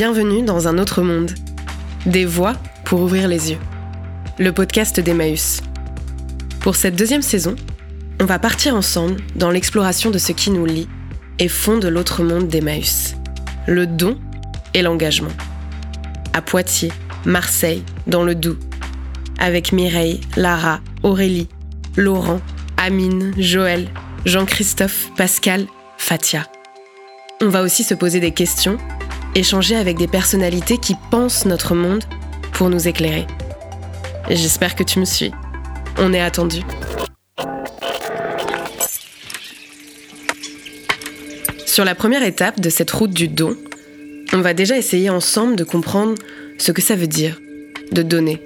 Bienvenue dans un autre monde. Des voix pour ouvrir les yeux. Le podcast d'Emmaüs. Pour cette deuxième saison, on va partir ensemble dans l'exploration de ce qui nous lie et fonde l'autre monde d'Emmaüs. Le don et l'engagement. À Poitiers, Marseille, dans le Doubs. Avec Mireille, Lara, Aurélie, Laurent, Amine, Joël, Jean-Christophe, Pascal, Fatia. On va aussi se poser des questions, échanger avec des personnalités qui pensent notre monde pour nous éclairer. J'espère que tu me suis. On est attendu. Sur la première étape de cette route du don, on va déjà essayer ensemble de comprendre ce que ça veut dire, de donner.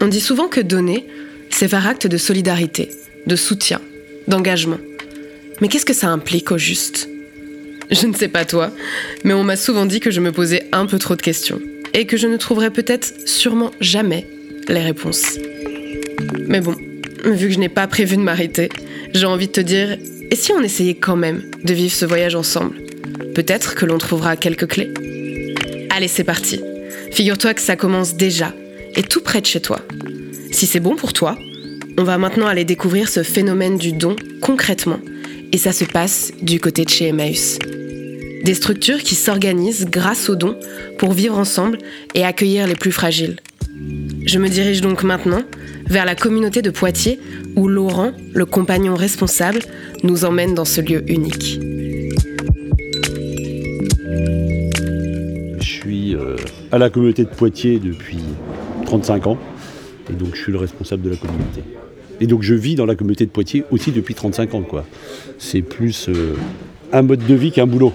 On dit souvent que donner, c'est faire acte de solidarité, de soutien, d'engagement. Mais qu'est-ce que ça implique au juste? Je ne sais pas toi, mais on m'a souvent dit que je me posais un peu trop de questions et que je ne trouverais peut-être sûrement jamais les réponses. Mais bon, vu que je n'ai pas prévu de m'arrêter, j'ai envie de te dire, et si on essayait quand même de vivre ce voyage ensemble? Peut-être que l'on trouvera quelques clés. Allez, c'est parti. Figure-toi que ça commence déjà, et tout près de chez toi. Si c'est bon pour toi, on va maintenant aller découvrir ce phénomène du don concrètement. Et ça se passe du côté de chez Emmaüs. Des structures qui s'organisent grâce aux dons pour vivre ensemble et accueillir les plus fragiles. Je me dirige donc maintenant vers la communauté de Poitiers où Laurent, le compagnon responsable, nous emmène dans ce lieu unique. Je suis euh, à la communauté de Poitiers depuis 35 ans et donc je suis le responsable de la communauté. Et donc je vis dans la communauté de Poitiers aussi depuis 35 ans. C'est plus euh, un mode de vie qu'un boulot.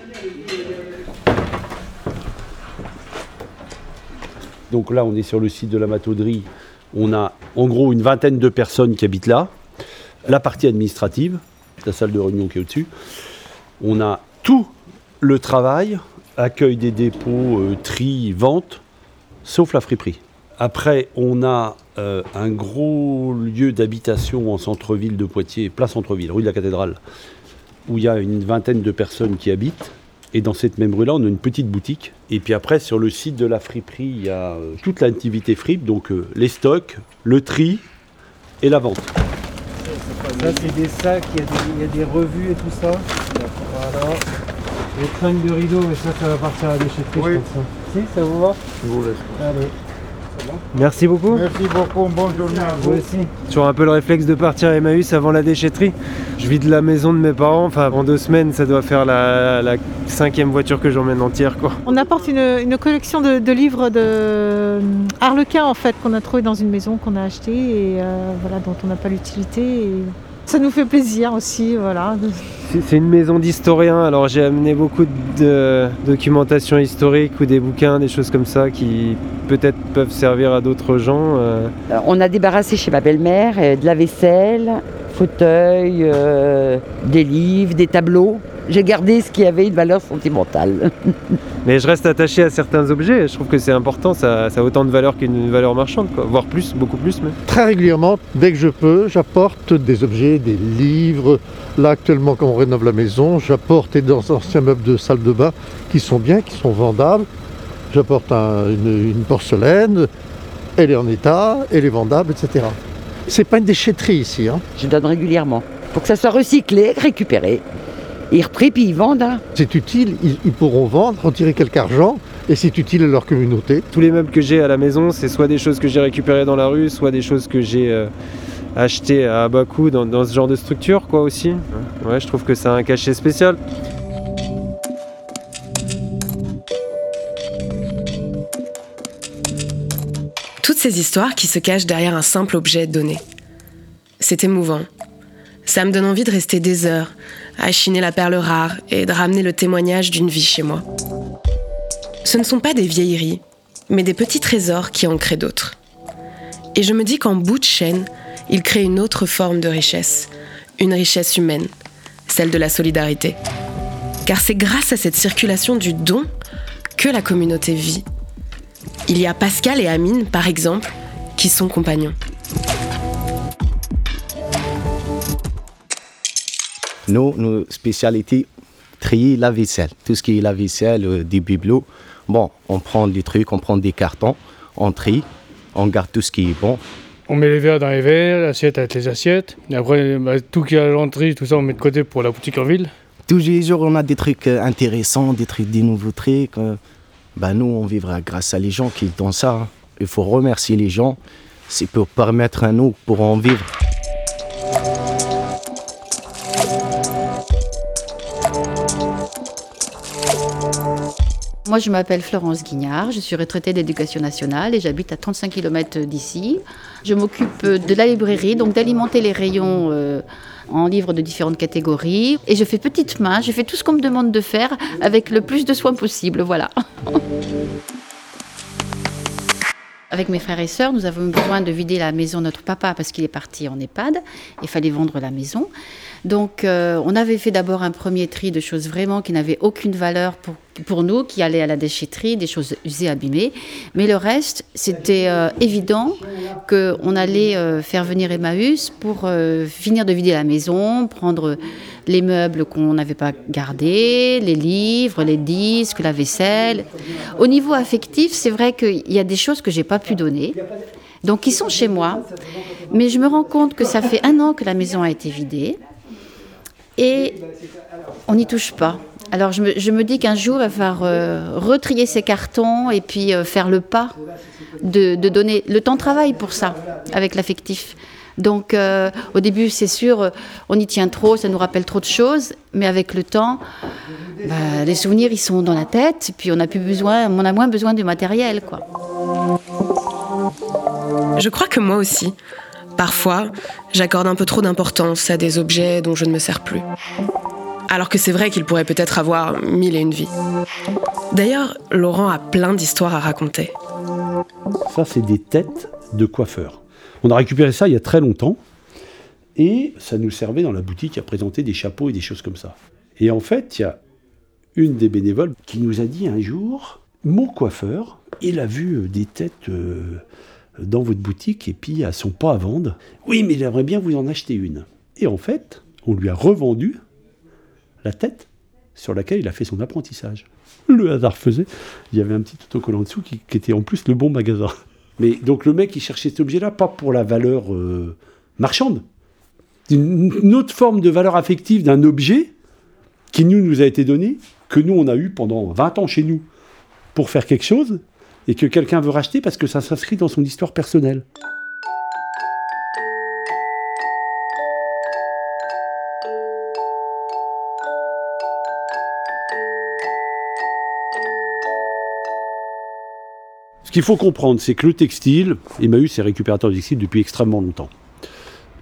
Donc là, on est sur le site de la matauderie. On a en gros une vingtaine de personnes qui habitent là. La partie administrative, la salle de réunion qui est au-dessus. On a tout le travail, accueil des dépôts, euh, tri, vente, sauf la friperie. Après, on a euh, un gros lieu d'habitation en centre-ville de Poitiers, place centre-ville, rue de la Cathédrale, où il y a une vingtaine de personnes qui habitent. Et dans cette même rue-là, on a une petite boutique. Et puis après, sur le site de la friperie, il y a euh, toute l'activité fripe, donc euh, les stocks, le tri et la vente. Ça, c'est des sacs, il y, a des, il y a des revues et tout ça. Voilà. Les trinques de rideaux, mais ça, ça va partir à la déchetterie, Oui. je pense. Si, ça vous va? Je vous laisse. Allez. Merci beaucoup. Merci beaucoup, bonne journée à Vous vous. aussi. Sur un peu le réflexe de partir à Emmaüs avant la déchetterie. Je vide la maison de mes parents. Enfin, en deux semaines, ça doit faire la, la cinquième voiture que j'emmène entière, quoi. On apporte une, une collection de, de livres de Harlequin en fait qu'on a trouvé dans une maison qu'on a achetée et euh, voilà dont on n'a pas l'utilité. Et ça nous fait plaisir aussi, voilà. C'est une maison d'historiens, alors j'ai amené beaucoup de documentation historique ou des bouquins, des choses comme ça qui peut-être peuvent servir à d'autres gens. Euh, On a débarrassé chez ma belle-mère euh, de la vaisselle, fauteuil, euh, des livres, des tableaux. J'ai gardé ce qui avait une valeur sentimentale. Mais je reste attaché à certains objets, je trouve que c'est important, ça, ça a autant de valeur qu'une valeur marchande, quoi. voire plus, beaucoup plus même. Très régulièrement, dès que je peux, j'apporte des objets, des livres. Là, actuellement, quand on rénove la maison, j'apporte des anciens meubles de salle de bain qui sont bien, qui sont vendables. J'apporte un- une, une porcelaine, elle est en état, elle est vendable, etc. C'est pas une déchetterie ici. hein. Je donne régulièrement. Pour que ça soit recyclé, récupéré. Ils repris puis ils vendent. hein. C'est utile, ils, ils pourront vendre, retirer quelque argent, et c'est utile à leur communauté. Tous les meubles que j'ai à la maison, c'est soit des choses que j'ai récupérées dans la rue, soit des choses que j'ai euh, achetées à bas coût dans, dans ce genre de structure, quoi aussi. Ouais, je trouve que ça a un cachet spécial. Toutes ces histoires qui se cachent derrière un simple objet donné. C'est émouvant. Ça me donne envie de rester des heures, à chiner la perle rare et de ramener le témoignage d'une vie chez moi. Ce ne sont pas des vieilleries, mais des petits trésors qui en créent d'autres. Et je me dis qu'en bout de chaîne, ils créent une autre forme de richesse, une richesse humaine, celle de la solidarité. Car c'est grâce à cette circulation du don que la communauté vit il y a Pascal et Amine, par exemple, qui sont compagnons. Nous, nos spécialités, trier la vaisselle. Tout ce qui est la vaisselle, euh, des bibelots, Bon, on prend des trucs, on prend des cartons, on trie, on garde tout ce qui est bon. On met les verres dans les verres, l'assiette avec les assiettes. Et après, bah, tout qui est à l'entrée, tout ça, on met de côté pour la boutique en ville. Tous les jours, on a des trucs euh, intéressants, des trucs, des nouveaux trucs. euh. Bah, nous, on vivra grâce à les gens qui donnent ça. hein. Il faut remercier les gens. C'est pour permettre à nous pour en vivre. Moi, je m'appelle Florence Guignard, je suis retraitée d'éducation nationale et j'habite à 35 km d'ici. Je m'occupe de la librairie, donc d'alimenter les rayons euh, en livres de différentes catégories. Et je fais petite main, je fais tout ce qu'on me demande de faire avec le plus de soin possible, voilà. Avec mes frères et sœurs, nous avons besoin de vider la maison de notre papa parce qu'il est parti en EHPAD. Il fallait vendre la maison. Donc, euh, on avait fait d'abord un premier tri de choses vraiment qui n'avaient aucune valeur pour, pour nous, qui allaient à la déchetterie, des choses usées, abîmées. Mais le reste, c'était euh, évident qu'on allait euh, faire venir Emmaüs pour finir de vider la maison, prendre les meubles qu'on n'avait pas gardés, les livres, les disques, la vaisselle. Au niveau affectif, c'est vrai qu'il y a des choses que j'ai pas pu donner. Donc, qui sont chez moi. Mais je me rends compte que ça fait un an que la maison a été vidée et on n'y touche pas. Alors je me, dis qu'un jour, il va falloir euh, retrier ces cartons et puis euh, faire le pas de, donner le temps de travail pour ça, avec l'affectif. Donc euh, au début, c'est sûr, on y tient trop, ça nous rappelle trop de choses, mais avec le temps, bah, les souvenirs, ils sont dans la tête, puis on a, plus besoin, on a moins besoin du matériel. Quoi. Je crois que moi aussi. Parfois, j'accorde un peu trop d'importance à des objets dont je ne me sers plus. Alors que c'est vrai qu'ils pourraient peut-être avoir mille et une vies. D'ailleurs, Laurent a plein d'histoires à raconter. Ça, c'est des têtes de coiffeurs. On a récupéré ça il y a très longtemps. Et ça nous servait dans la boutique à présenter des chapeaux et des choses comme ça. Et en fait, il y a une des bénévoles qui nous a dit un jour, mon coiffeur, il a vu euh, des têtes euh, dans votre boutique et puis elles sont pas à vendre. Oui, mais j'aimerais bien vous en acheter une. Et en fait, on lui a revendu la tête sur laquelle il a fait son apprentissage. Le hasard faisait, il y avait un petit autocollant dessous qui, qui était en plus le bon magasin. Mais donc le mec, il cherchait cet objet-là pas pour la valeur euh, marchande, une, une autre forme de valeur affective d'un objet qui nous, nous a été donné, que nous on a eu pendant 20 ans chez nous pour faire quelque chose, et que quelqu'un veut racheter parce que ça s'inscrit dans son histoire personnelle. Ce qu'il faut comprendre, c'est que le textile, Emmaüs est récupérateur de textile depuis extrêmement longtemps.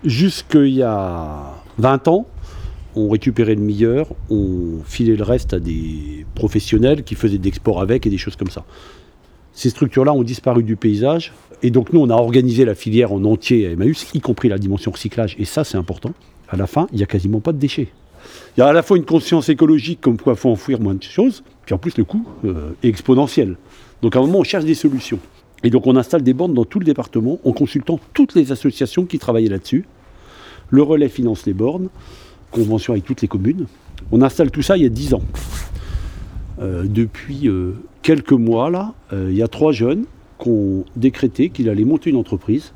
Jusqu'il y a 20 ans, on récupérait le meilleur, on filait le reste à des professionnels qui faisaient de l'export avec et des choses comme ça. Ces structures-là ont disparu du paysage, et donc nous, on a organisé la filière en entier à Emmaüs, y compris la dimension recyclage, et ça, c'est important. À la fin, il n'y a quasiment pas de déchets. Il y a à la fois une conscience écologique, comme quoi il faut enfouir moins de choses, puis en plus, le coût euh, est exponentiel. Donc à un moment, on cherche des solutions. Et donc on installe des bornes dans tout le département en consultant toutes les associations qui travaillaient là-dessus. Le relais finance les bornes, convention avec toutes les communes. On installe tout ça il y a 10 ans. Euh, depuis euh, quelques mois, là, euh, il y a trois jeunes qui ont décrété qu'ils allaient monter une entreprise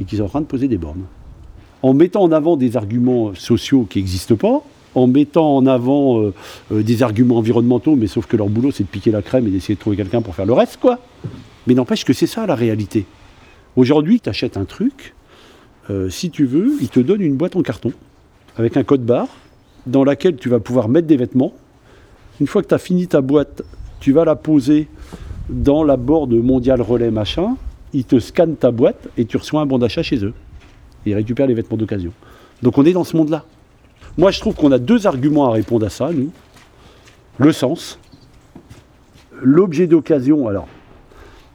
et qu'ils sont en train de poser des bornes. En mettant en avant des arguments sociaux qui n'existent pas, en mettant en avant des arguments environnementaux, mais sauf que leur boulot c'est de piquer la crème et d'essayer de trouver quelqu'un pour faire le reste, quoi. Mais n'empêche que c'est ça la réalité. Aujourd'hui, tu achètes un truc, si tu veux, il te donne une boîte en carton avec un code barre dans laquelle tu vas pouvoir mettre des vêtements. Une fois que tu as fini ta boîte, tu vas la poser dans la board mondial relais machin, ils te scannent ta boîte et tu reçois un bon d'achat chez eux. Ils récupèrent les vêtements d'occasion. Donc on est dans ce monde-là. Moi, je trouve qu'on a deux arguments à répondre à ça, nous. Le sens, l'objet d'occasion. Alors,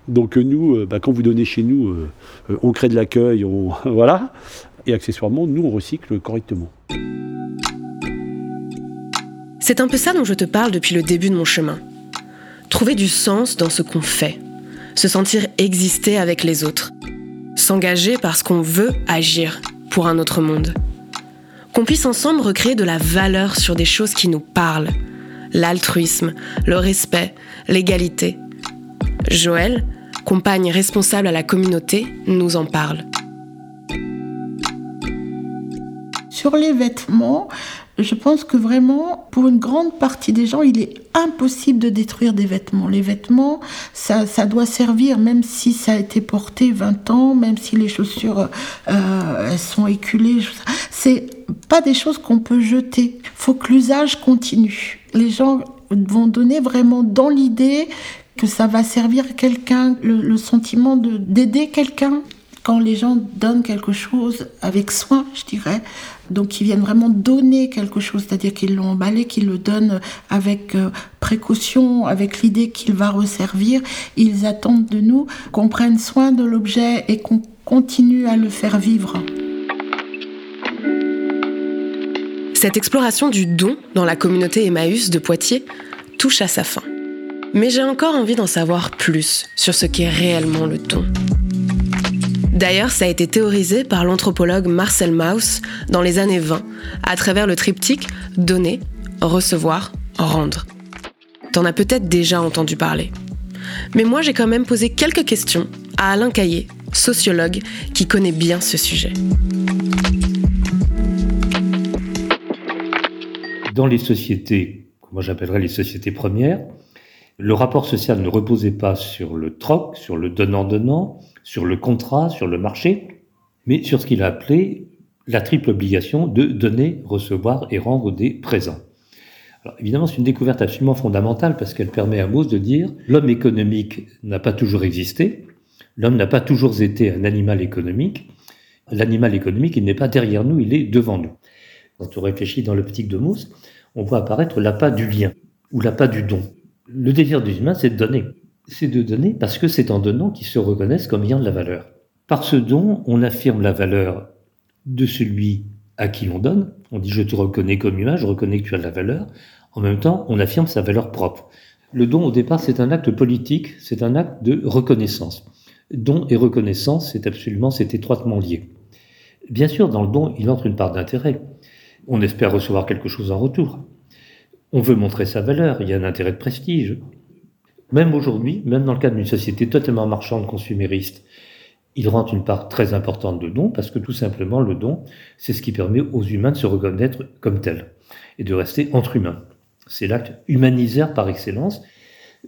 donc euh, nous, euh, bah, quand vous donnez chez nous, euh, on crée de l'accueil, on voilà, et accessoirement, nous, on recycle correctement. C'est un peu ça dont je te parle depuis le début de mon chemin. Trouver du sens dans ce qu'on fait, se sentir exister avec les autres, s'engager parce qu'on veut agir pour un autre monde. Qu'on puisse ensemble recréer de la valeur sur des choses qui nous parlent. L'altruisme, le respect, l'égalité, Joël, compagne responsable à la communauté, nous en parle. Sur les vêtements, je pense que vraiment, pour une grande partie des gens, il est impossible de détruire des vêtements. Les vêtements, ça, doit servir, même si ça a été porté 20 ans, même si les chaussures euh, sont éculées. C'est pas des choses qu'on peut jeter. Faut que l'usage continue. Les gens vont donner vraiment dans l'idée que ça va servir quelqu'un, le sentiment d'aider quelqu'un quand les gens donnent quelque chose avec soin, je dirais, donc ils viennent vraiment donner quelque chose, c'est-à-dire qu'ils l'ont emballé, qu'ils le donnent avec euh, précaution, avec l'idée qu'il va resservir, ils attendent de nous qu'on prenne soin de l'objet et qu'on continue à le faire vivre. Cette exploration du don dans la communauté Emmaüs de Poitiers touche à sa fin. Mais j'ai encore envie d'en savoir plus sur ce qu'est réellement le don. D'ailleurs, ça a été théorisé par l'anthropologue Marcel Mauss dans les années 20, à travers le triptyque donner, recevoir, rendre. T'en as peut-être déjà entendu parler. Mais moi, j'ai quand même posé quelques questions à Alain Caillé, sociologue qui connaît bien ce sujet. Dans les sociétés, moi j'appellerais les sociétés premières, le rapport social ne reposait pas sur le troc, sur le donnant-donnant, sur le contrat, sur le marché, mais sur ce qu'il a appelé la triple obligation de donner, recevoir et rendre des présents. Alors évidemment, c'est une découverte absolument fondamentale parce qu'elle permet à Mauss de dire l'homme économique n'a pas toujours existé, l'homme n'a pas toujours été un animal économique. L'animal économique, il n'est pas derrière nous, il est devant nous. Quand on réfléchit dans l'optique de Mauss, on voit apparaître l'appât du lien ou l'appât du don. Le désir des humains, c'est de donner c'est de donner parce que c'est en donnant qu'ils se reconnaissent comme ayant de la valeur. Par ce don, on affirme la valeur de celui à qui l'on donne. On dit je te reconnais comme humain, je reconnais que tu as de la valeur. En même temps, on affirme sa valeur propre. Le don, au départ, c'est un acte politique, c'est un acte de reconnaissance. Don et reconnaissance, c'est absolument, c'est étroitement lié. Bien sûr, dans le don, il entre une part d'intérêt. On espère recevoir quelque chose en retour. On veut montrer sa valeur, il y a un intérêt de prestige. Même aujourd'hui, même dans le cadre d'une société totalement marchande, consumériste, il rentre une part très importante de don parce que tout simplement le don, c'est ce qui permet aux humains de se reconnaître comme tels et de rester entre humains. C'est l'acte humaniseur par excellence.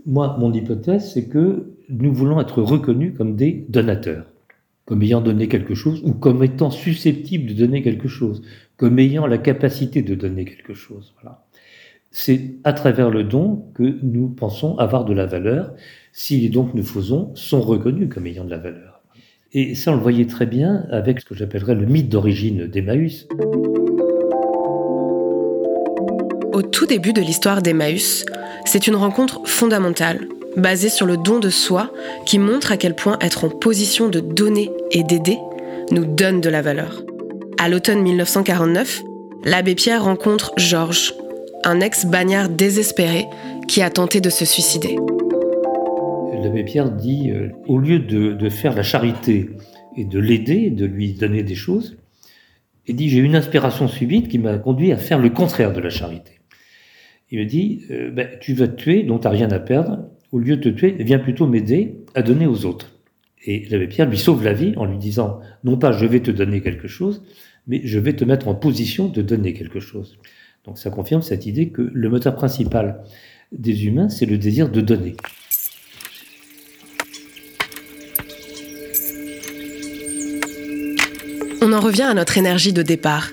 Moi, mon hypothèse, c'est que nous voulons être reconnus comme des donateurs, comme ayant donné quelque chose ou comme étant susceptibles de donner quelque chose, comme ayant la capacité de donner quelque chose. Voilà c'est à travers le don que nous pensons avoir de la valeur, si les dons que nous faisons sont reconnus comme ayant de la valeur. Et ça, on le voyait très bien avec ce que j'appellerais le mythe d'origine d'Emmaüs. Au tout début de l'histoire d'Emmaüs, c'est une rencontre fondamentale, basée sur le don de soi, qui montre à quel point être en position de donner et d'aider nous donne de la valeur. À l'automne 1949, l'abbé Pierre rencontre Georges, un ex-bagnard désespéré qui a tenté de se suicider. L'abbé Pierre dit, euh, au lieu de, faire la charité et de l'aider, de lui donner des choses, il dit, j'ai une inspiration subite qui m'a conduit à faire le contraire de la charité. Il me dit, euh, ben, tu vas te tuer, donc tu n'as rien à perdre. Au lieu de te tuer, viens plutôt m'aider à donner aux autres. Et l'abbé Pierre lui sauve la vie en lui disant, non pas je vais te donner quelque chose, mais je vais te mettre en position de donner quelque chose. Donc ça confirme cette idée que le moteur principal des humains, c'est le désir de donner. On en revient à notre énergie de départ.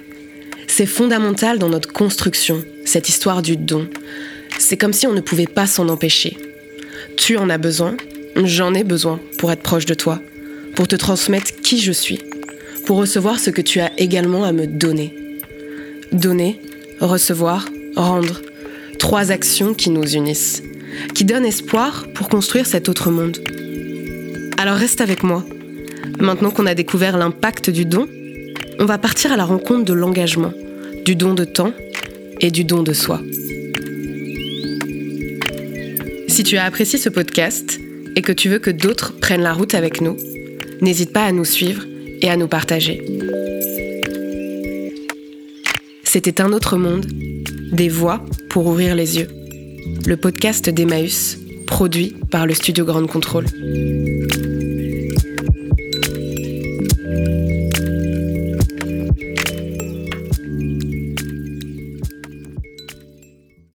C'est fondamental dans notre construction, cette histoire du don. C'est comme si on ne pouvait pas s'en empêcher. Tu en as besoin, j'en ai besoin pour être proche de toi, pour te transmettre qui je suis, pour recevoir ce que tu as également à me donner. Donner, recevoir, rendre. Trois actions qui nous unissent, qui donnent espoir pour construire cet autre monde. Alors reste avec moi. Maintenant qu'on a découvert l'impact du don, on va partir à la rencontre de l'engagement, du don de temps et du don de soi. Si tu as apprécié ce podcast et que tu veux que d'autres prennent la route avec nous, n'hésite pas à nous suivre et à nous partager. C'était un autre monde, des voix pour ouvrir les yeux. Le podcast d'Emmaüs, produit par le studio Grande Contrôle.